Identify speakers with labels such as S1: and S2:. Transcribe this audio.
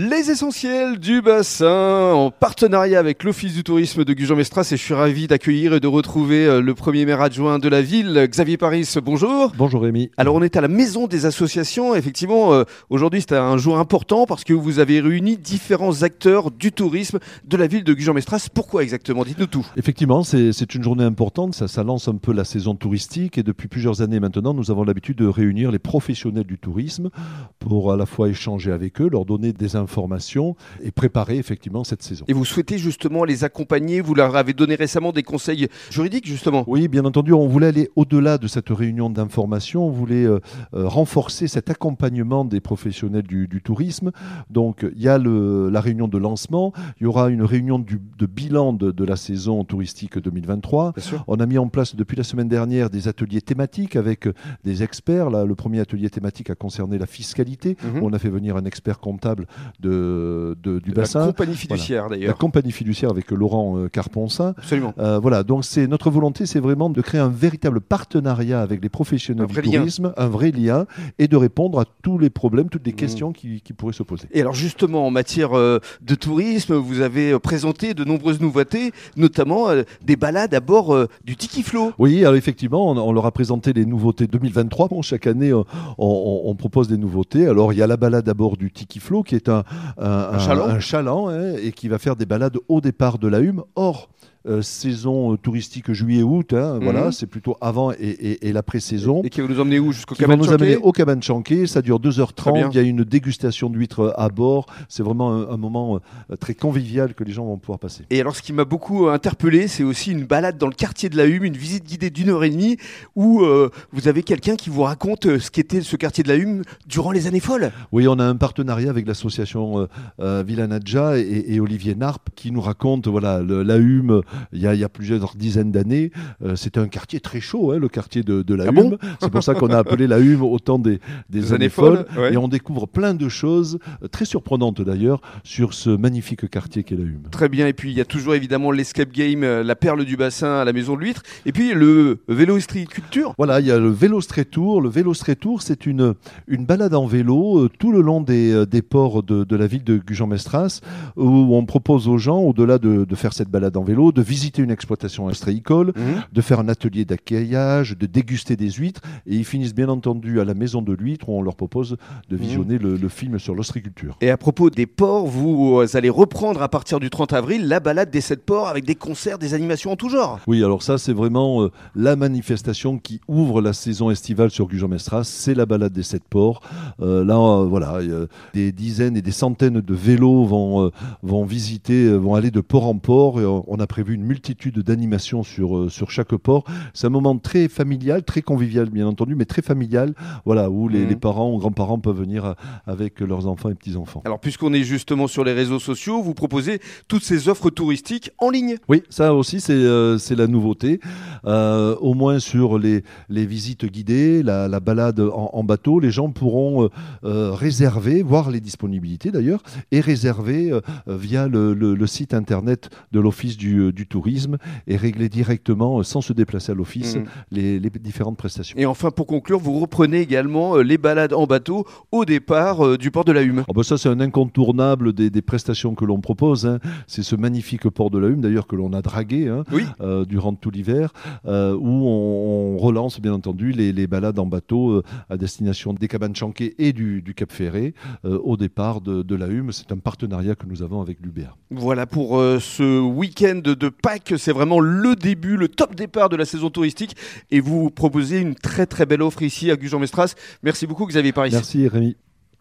S1: Les essentiels du bassin en partenariat avec l'Office du tourisme de Gujan-Mestras et je suis ravi d'accueillir et de retrouver euh, le premier maire adjoint de la ville, Xavier Paris. Bonjour.
S2: Bonjour Rémi.
S1: Alors on est à la maison des associations. Effectivement, euh, aujourd'hui c'est un jour important parce que vous avez réuni différents acteurs du tourisme de la ville de Gujan-Mestras. Pourquoi exactement? Dites-nous tout.
S2: Effectivement, c'est une journée importante. Ça, ça lance un peu la saison touristique et depuis plusieurs années maintenant, nous avons l'habitude de réunir les professionnels du tourisme pour à la fois échanger avec eux, leur donner des informations et préparer effectivement cette saison.
S1: Et vous souhaitez justement les accompagner Vous leur avez donné récemment des conseils juridiques justement?
S2: Oui, bien entendu, on voulait aller au-delà de cette réunion d'information, on voulait euh, euh, renforcer cet accompagnement des professionnels du, tourisme. Donc il y a le, la réunion de lancement, il y aura une réunion du, de bilan de, de, la saison touristique 2023. On a mis en place depuis la semaine dernière des ateliers thématiques avec des experts. Là, le premier atelier thématique a concerné la fiscalité. Mhm. On a fait venir un expert comptable de, du bassin.
S1: La compagnie fiduciaire d'ailleurs.
S2: La compagnie fiduciaire avec Laurent euh, Carponsin.
S1: Absolument.
S2: Euh, voilà, donc c'est notre volonté, c'est vraiment de créer un véritable partenariat avec les professionnels du tourisme, un vrai lien, et de répondre à tous les problèmes, toutes les mmh. questions qui, pourraient se poser.
S1: Et alors justement, en matière euh, de tourisme, vous avez présenté de nombreuses nouveautés, notamment des balades à bord du Tiki Flow.
S2: Oui, alors effectivement, on, leur a présenté les nouveautés 2023. Bon, chaque année, on, propose des nouveautés. Alors il y a la balade à bord du Tiki Flow, qui est un, un, chaland, hein, et qui va faire des balades au départ de la Hume. Or, euh, saison euh, touristique juillet-août. Hein, mhm. Voilà, c'est plutôt avant et, et, l'après-saison.
S1: Et qui va nous emmener où Jusqu'au
S2: cabane nous amener au cabane Chanquet. Ça dure 2h30. Il y a une dégustation d'huîtres à bord. C'est vraiment un, moment euh, très convivial que les gens vont pouvoir passer.
S1: Et alors, ce qui m'a beaucoup interpellé, c'est aussi une balade dans le quartier de la Hume, une visite guidée d'une heure et demie où vous avez quelqu'un qui vous raconte ce qu'était ce quartier de la Hume durant les années folles.
S2: Oui, on a un partenariat avec l'association Villanadja et, et, Olivier Narp qui nous raconte voilà, la Hume il y a, plusieurs dizaines d'années. Euh, c'était un quartier très chaud, hein, le quartier de, la ah Hume. C'est pour ça qu'on a appelé la Hume au temps des, années, folles. Et on découvre plein de choses, euh, très surprenantes d'ailleurs, sur ce magnifique quartier qu'est la Hume.
S1: Très bien. Et puis il y a toujours évidemment l'escape game, euh, la perle du bassin à la maison de l'huître. Et puis le vélo street culture.
S2: Voilà, il y a le vélo street tour. Le vélo street tour, c'est une, une balade en vélo tout le long des, des ports de, la ville de Gujan-Mestras, où on propose aux gens, au-delà de, de faire cette balade en vélo, de visiter une exploitation ostréicole, mhm. de faire un atelier d'accueillage, de déguster des huîtres. Et ils finissent bien entendu à la maison de l'huître où on leur propose de mhm. visionner le, film sur l'ostréiculture.
S1: Et à propos des ports, vous allez reprendre à partir du 30 avril la balade des sept ports avec des concerts, des animations en tout genre.
S2: Oui, alors ça, c'est vraiment euh, la manifestation qui ouvre la saison estivale sur Gujan-Mestras. C'est la balade des sept ports. Euh, là, euh, voilà, des dizaines et des centaines de vélos vont, vont visiter, vont aller de port en port. Et on a prévu une multitude d'animations sur, euh, sur chaque port. C'est un moment très familial, très convivial bien entendu, mais très familial, voilà, où les, mhm. parents ou grands-parents peuvent venir euh, avec leurs enfants et petits-enfants.
S1: Alors puisqu'on est justement sur les réseaux sociaux, vous proposez toutes ces offres touristiques en ligne
S2: Oui, ça aussi c'est euh, la nouveauté. au moins sur les, les visites guidées, la, balade en, bateau, les gens pourront réserver, voir les disponibilités d'ailleurs, et réserver via le, le, site internet de l'Office du, du tourisme et régler directement, euh, sans se déplacer à l'office, mm. les, différentes prestations.
S1: Et enfin, pour conclure, vous reprenez également euh, les balades en bateau au départ euh, du port de la Hume.
S2: Ah bah ça, c'est un incontournable des, prestations que l'on propose. Hein. C'est ce magnifique port de la Hume, d'ailleurs, que l'on a dragué hein, durant tout l'hiver, où on, relance, bien entendu, les, balades en bateau à destination des cabanes chanquées et du, Cap Ferré au départ de, la Hume. C'est un partenariat que nous avons avec l'UBA.
S1: Voilà pour ce week-end de Pâques. C'est vraiment le début, le top départ de la saison touristique. Et vous proposez une très très belle offre ici à Gujan-Mestras. Merci beaucoup Xavier Paris.
S2: Merci Rémi.